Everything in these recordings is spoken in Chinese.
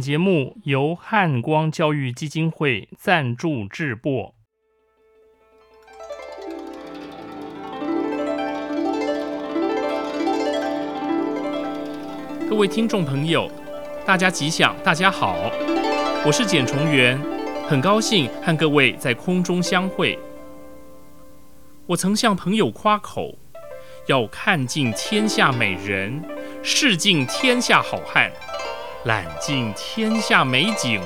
节目由汉光教育基金会赞助制播。各位听众朋友，大家吉祥，大家好，我是简崇元，很高兴和各位在空中相会。我曾向朋友夸口，要看尽天下美人，试尽天下好汉。览尽天下美景，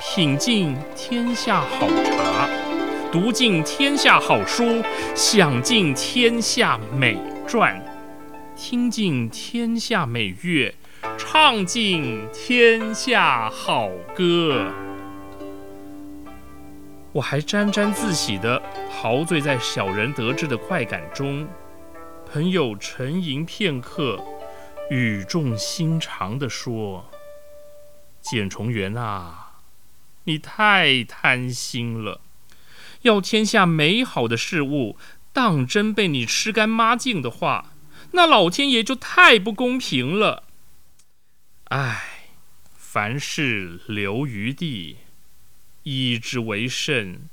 品尽天下好茶，读尽天下好书，享尽天下美馔，听尽天下美乐，唱尽天下好歌。我还沾沾自喜地陶醉在小人得志的快感中，朋友沉吟片刻，语重心长地说。简重元啊，你太贪心了。要天下美好的事物，当真被你吃干抹净的话，那老天爷就太不公平了。唉，凡事留余地，以之为甚，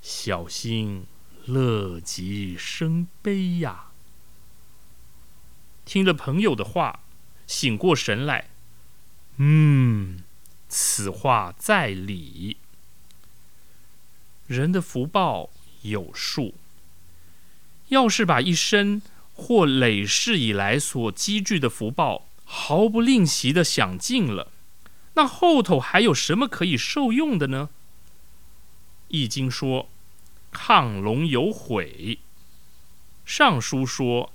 小心乐极生悲呀。听了朋友的话，醒过神来。嗯，此话在理。人的福报有数，要是把一生或累世以来所积聚的福报毫不吝惜的享尽了，那后头还有什么可以受用的呢？易经说：“亢龙有悔。”尚书说：“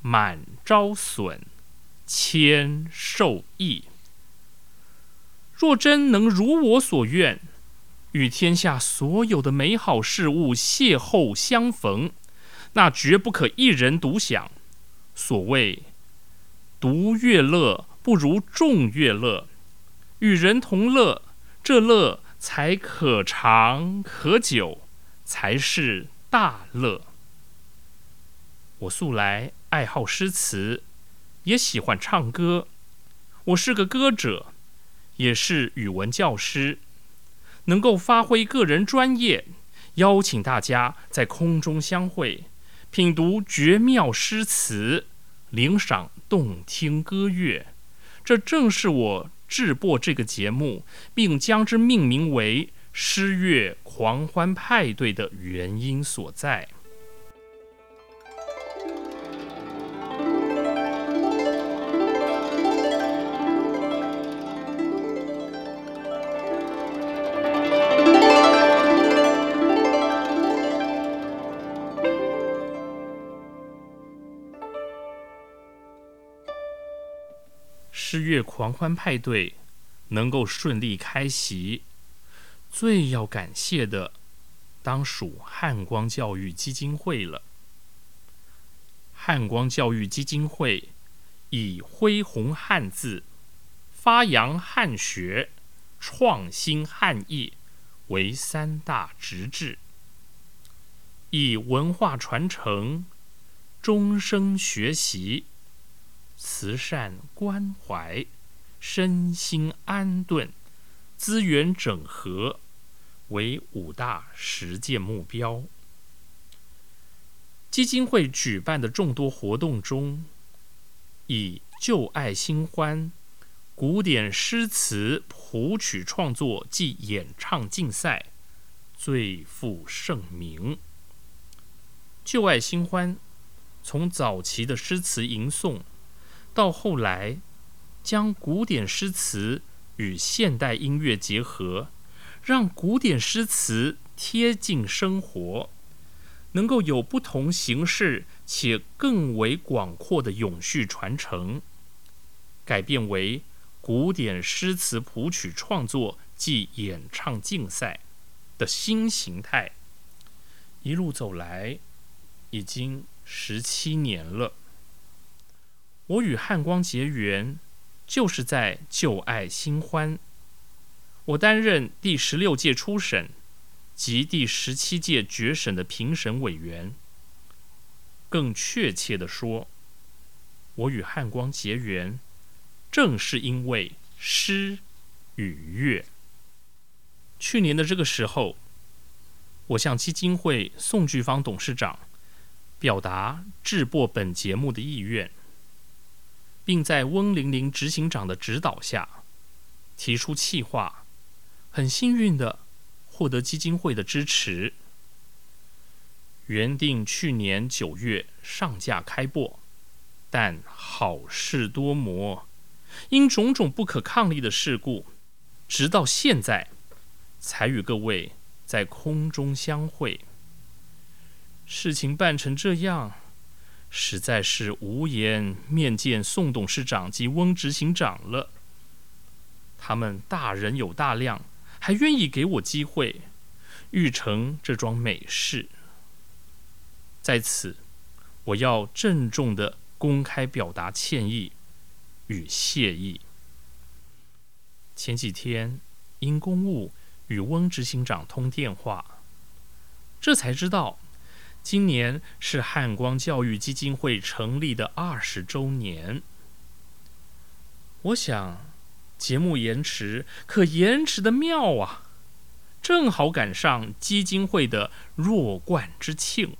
满招损，谦受益。”若真能如我所愿，与天下所有的美好事物邂逅相逢，那绝不可一人独享。所谓“独乐乐不如众乐乐”，与人同乐，这乐才可长可久，才是大乐。我素来爱好诗词，也喜欢唱歌，我是个歌者。也是语文教师，能够发挥个人专业，邀请大家在空中相会，品读绝妙诗词，领赏动听歌乐。这正是我制播这个节目，并将之命名为“诗乐狂欢派对”的原因所在。狂欢派对能够顺利开席，最要感谢的当属汉光教育基金会了。汉光教育基金会以恢弘汉字、发扬汉学、创新汉业为三大职志，以文化传承、终生学习、慈善关怀、身心安顿、资源整合为五大实践目标。基金会举办的众多活动中，以“旧爱新欢”古典诗词谱曲创作暨演唱竞赛最负盛名。“旧爱新欢”从早期的诗词吟诵，到后来将古典诗词与现代音乐结合，让古典诗词贴近生活。能够有不同形式且更为广阔的永续传承，改变为古典诗词谱曲创作暨演唱竞赛的新形态。一路走来，已经十七年了。我与汉光结缘，就是在旧爱新欢。我担任第十六届初审。及第十七届决审的评审委员。更确切的说，我与汉光结缘，正是因为诗与乐。去年的这个时候，我向基金会宋巨芳董事长表达制播本节目的意愿，并在翁玲玲执行长的指导下提出企划。很幸运的。获得基金会的支持，原定去年九月上架开播，但好事多磨，因种种不可抗力的事故，直到现在才与各位在空中相会。事情办成这样，实在是无颜面见宋董事长及翁执行长了。他们大人有大量。还愿意给我机会，预成这桩美事。在此，我要郑重的公开表达歉意与谢意。前几天因公务与翁执行长通电话，这才知道，今年是汉光教育基金会成立的二十周年。我想。节目延迟，可延迟的妙啊！正好赶上基金会的弱冠之庆，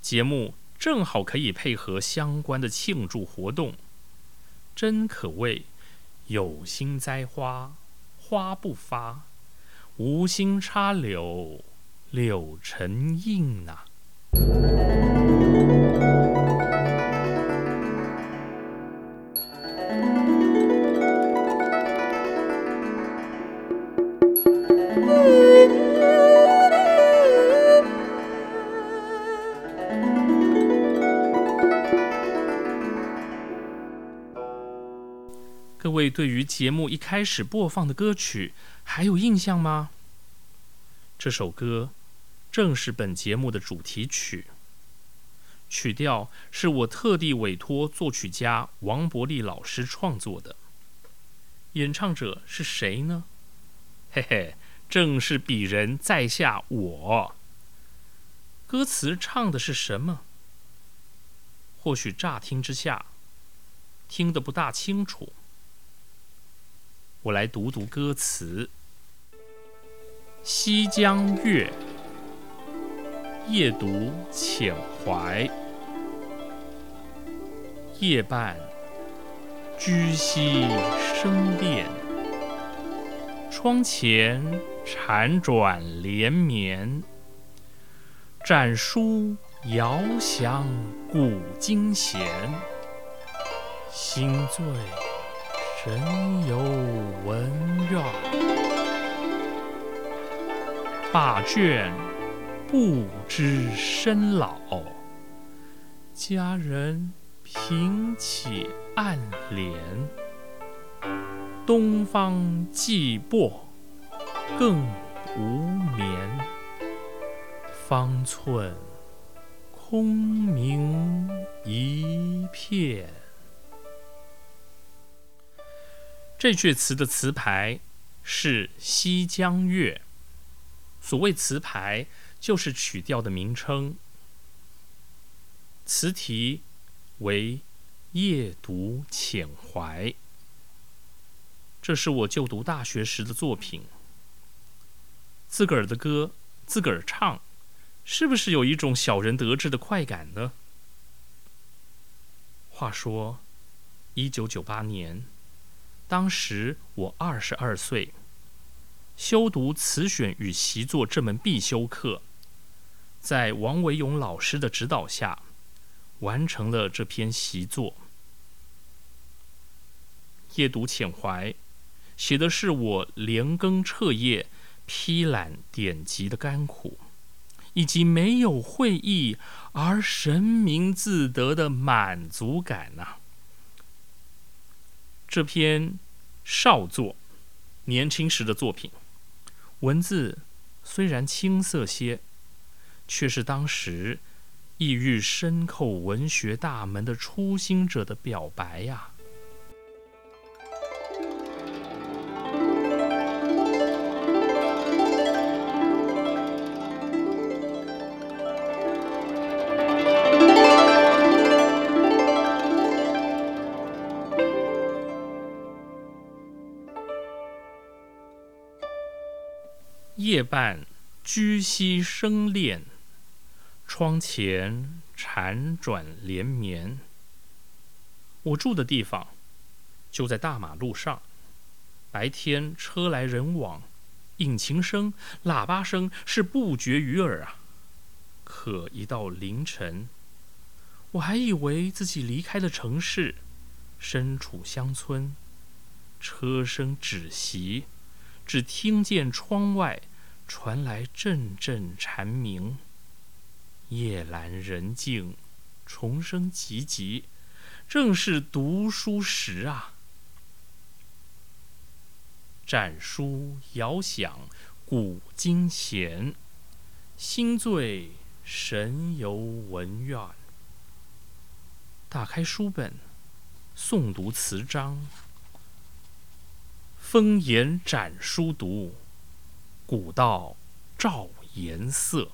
节目正好可以配合相关的庆祝活动，真可谓有心栽花花不发，无心插柳柳成荫呐。各位对于节目一开始播放的歌曲还有印象吗？这首歌正是本节目的主题曲，曲调是我特地委托作曲家王伯利老师创作的。演唱者是谁呢？嘿嘿，正是鄙人在下我。歌词唱的是什么？或许乍听之下听得不大清楚。我来读读歌词：《西江月》，夜读遣怀，夜半居兮生恋，窗前辗转连绵，展书遥想古今闲，心醉。神游文苑，把卷不知身老。佳人平起暗怜，东方既薄更无眠。方寸空明一片。这阙词的词牌是《西江月》，所谓词牌，就是曲调的名称。词题为《夜读遣怀》，这是我就读大学时的作品。自个儿的歌，自个儿唱，是不是有一种小人得志的快感呢？话说，一九九八年。当时我二十二岁，修读词选与习作这门必修课，在王维勇老师的指导下，完成了这篇习作。夜读浅怀，写的是我连更彻夜批览典籍的甘苦，以及没有会意而神明自得的满足感呐。这篇少作，年轻时的作品，文字虽然青涩些，却是当时意欲深叩文学大门的初心者的表白呀。夜半居息生恋，窗前辗转连绵。我住的地方就在大马路上，白天车来人往，引擎声、喇叭声是不绝于耳啊。可一到凌晨，我还以为自己离开了城市，身处乡村，车声止息。只听见窗外传来阵阵蝉鸣，夜阑人静，虫声唧唧，正是读书时啊。展书遥想古今闲，心醉神游文苑。打开书本，诵读词章。风言展书读，古道照颜色。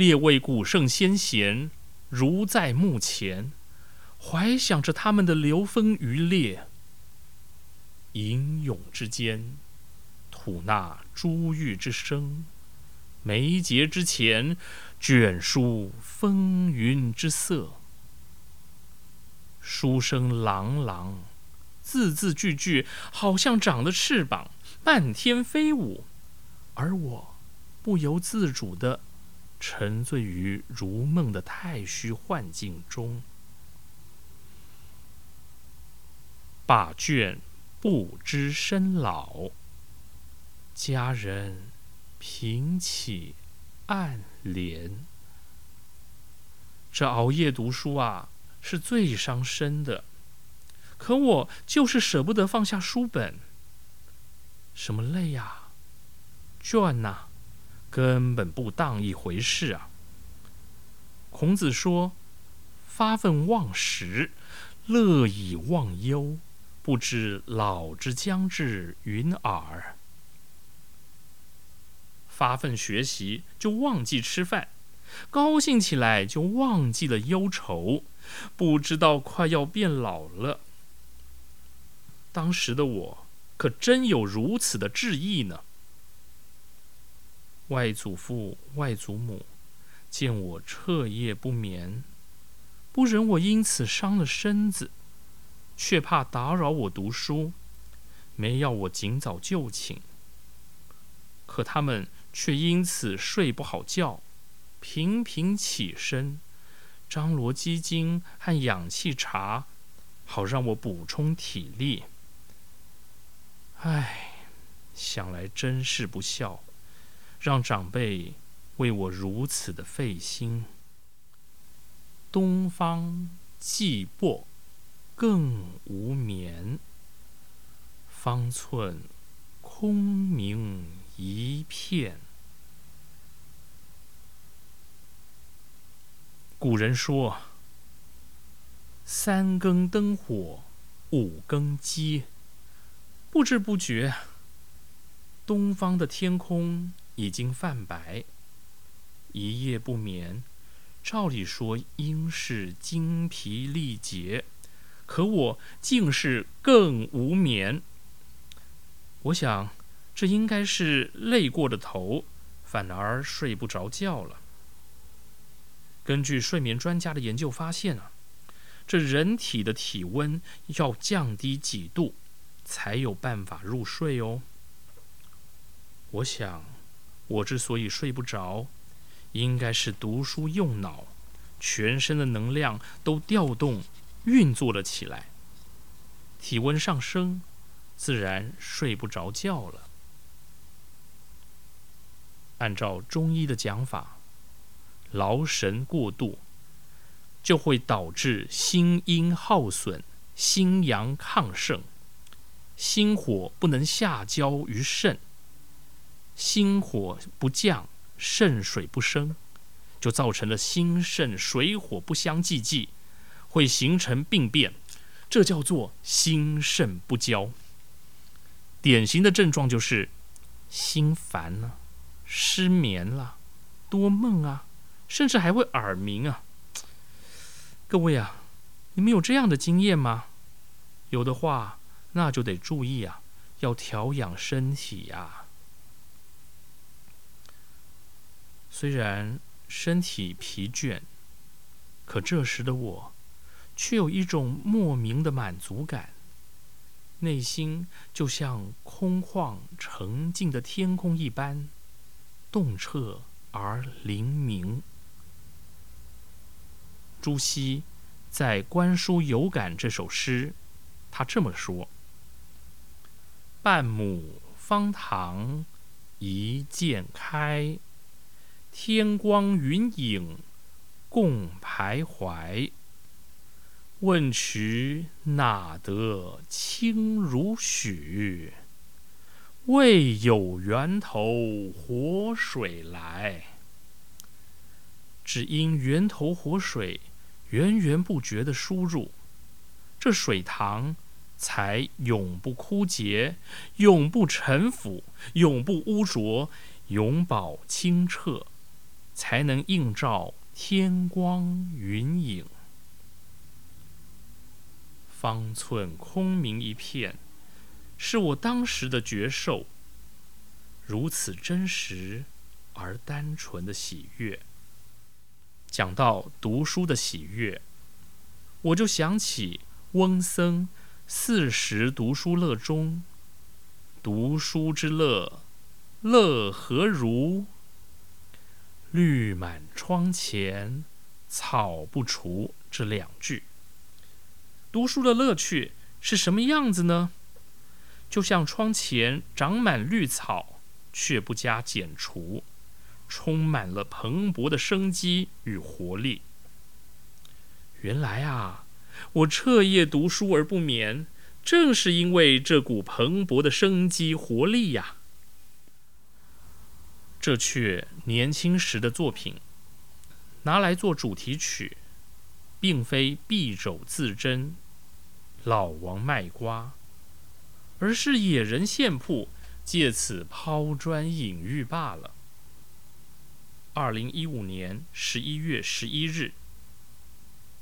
列位古圣先贤，如在目前，怀想着他们的流风余烈。吟咏之间，吐纳珠玉之声；眉睫之前，卷舒风云之色。书声朗朗。字字句句好像长了翅膀，漫天飞舞，而我不由自主的沉醉于如梦的太虚幻境中。把卷不知深老，佳人平起暗怜。这熬夜读书啊，是最伤身的。可我就是舍不得放下书本。什么累呀，卷呐，根本不当一回事啊。孔子说：“发愤忘食，乐以忘忧，不知老之将至云耳。”发奋学习就忘记吃饭，高兴起来就忘记了忧愁，不知道快要变老了。当时的我可真有如此的志意呢。外祖父、外祖母见我彻夜不眠，不忍我因此伤了身子，却怕打扰我读书，没要我尽早就寝。可他们却因此睡不好觉，频频起身，张罗鸡精和氧气茶，好让我补充体力。唉，想来真是不孝，让长辈为我如此的费心。东方既薄，更无眠。方寸空明一片。古人说：“三更灯火五更鸡。”不知不觉，东方的天空已经泛白。一夜不眠，照理说应是精疲力竭，可我竟是更无眠。我想，这应该是累过的头，反而睡不着觉了。根据睡眠专家的研究发现啊，这人体的体温要降低几度。才有办法入睡哦。我想，我之所以睡不着，应该是读书用脑，全身的能量都调动、运作了起来。体温上升，自然睡不着觉了。按照中医的讲法，劳神过度，就会导致心阴耗损，心阳亢盛。心火不能下交于肾，心火不降，肾水不生，就造成了心肾水火不相济济，会形成病变，这叫做心肾不交。典型的症状就是心烦了、失眠了、多梦啊，甚至还会耳鸣啊。各位啊，你们有这样的经验吗？有的话。那就得注意啊，要调养身体呀。虽然身体疲倦，可这时的我却有一种莫名的满足感，内心就像空旷澄净的天空一般，洞彻而灵明。朱熹在《观书有感》这首诗，他这么说。半亩方塘一鉴开，天光云影共徘徊。问渠哪得清如许？为有源头活水来。只因源头活水源源不绝的输入，这水塘。才永不枯竭，永不沉腐，永不污浊，永保清澈，才能映照天光云影。方寸空明一片，是我当时的觉受。如此真实而单纯的喜悦。讲到读书的喜悦，我就想起翁僧。四时读书乐中，读书之乐，乐何如？绿满窗前，草不除。这两句，读书的乐趣是什么样子呢？就像窗前长满绿草，却不加剪除，充满了蓬勃的生机与活力。原来啊。我彻夜读书而不眠，正是因为这股蓬勃的生机活力呀。这却年轻时的作品，拿来做主题曲，并非敝帚自珍、老王卖瓜，而是野人献铺，借此抛砖引玉罢了。二零一五年十一月十一日。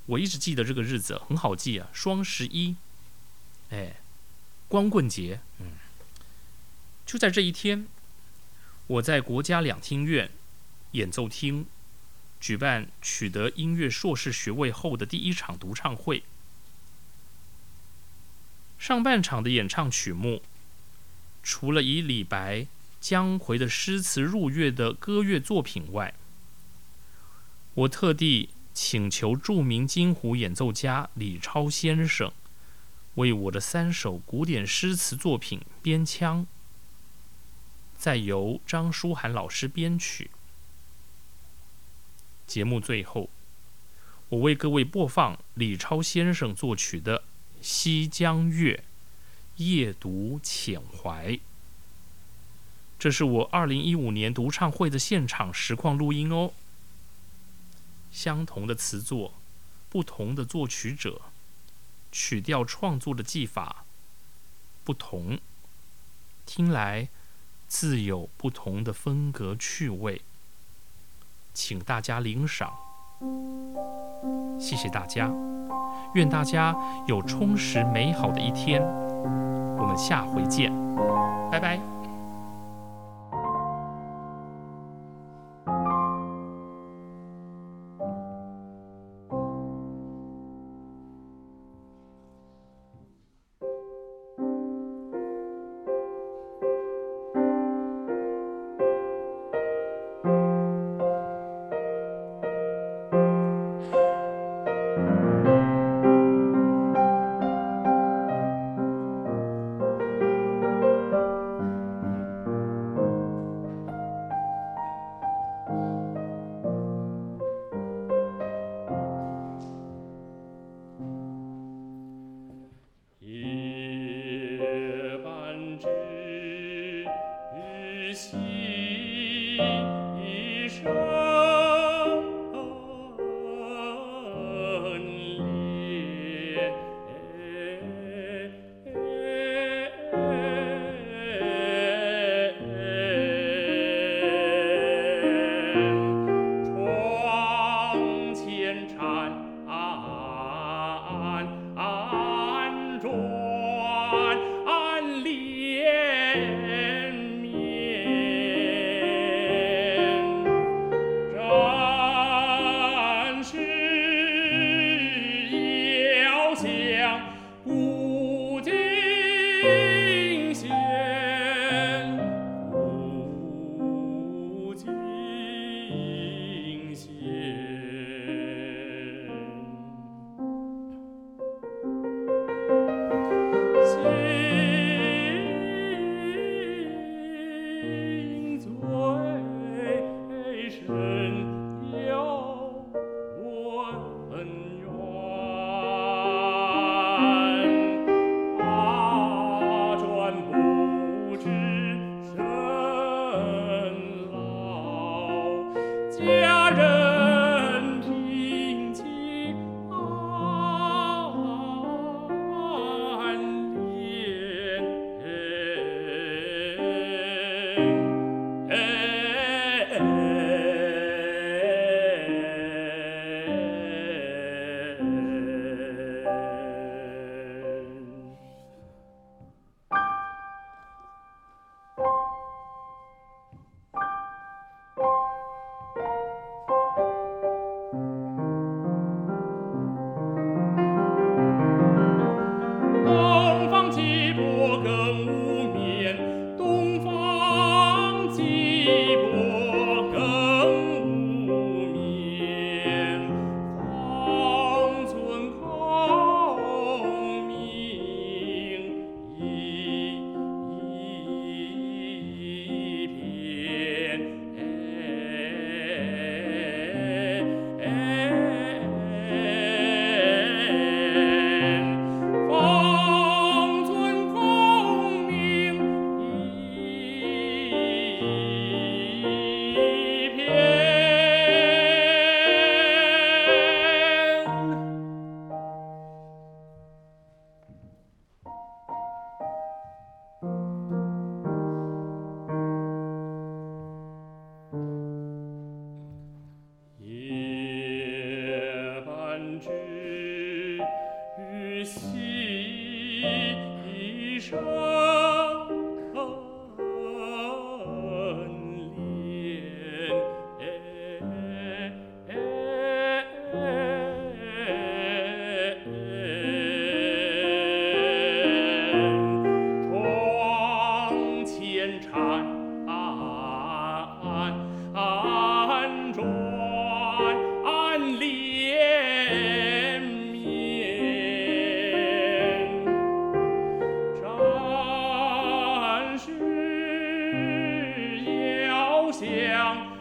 我一直记得这个日子很好记啊，双十一，哎，光棍节，嗯，就在这一天，我在国家两厅院演奏厅举办取得音乐硕士学位后的第一场独唱会。上半场的演唱曲目，除了以李白、姜夔的诗词入乐的歌乐作品外，我特地。请求著名京胡演奏家李超先生为我的三首古典诗词作品编腔，再由张书涵老师编曲。节目最后，我为各位播放李超先生作曲的《西江月·夜读遣怀》。这是我二零一五年独唱会的现场实况录音哦。相同的词作，不同的作曲者，曲调创作的技法不同，听来自有不同的风格趣味，请大家领赏。谢谢大家，愿大家有充实美好的一天。我们下回见，拜拜。想。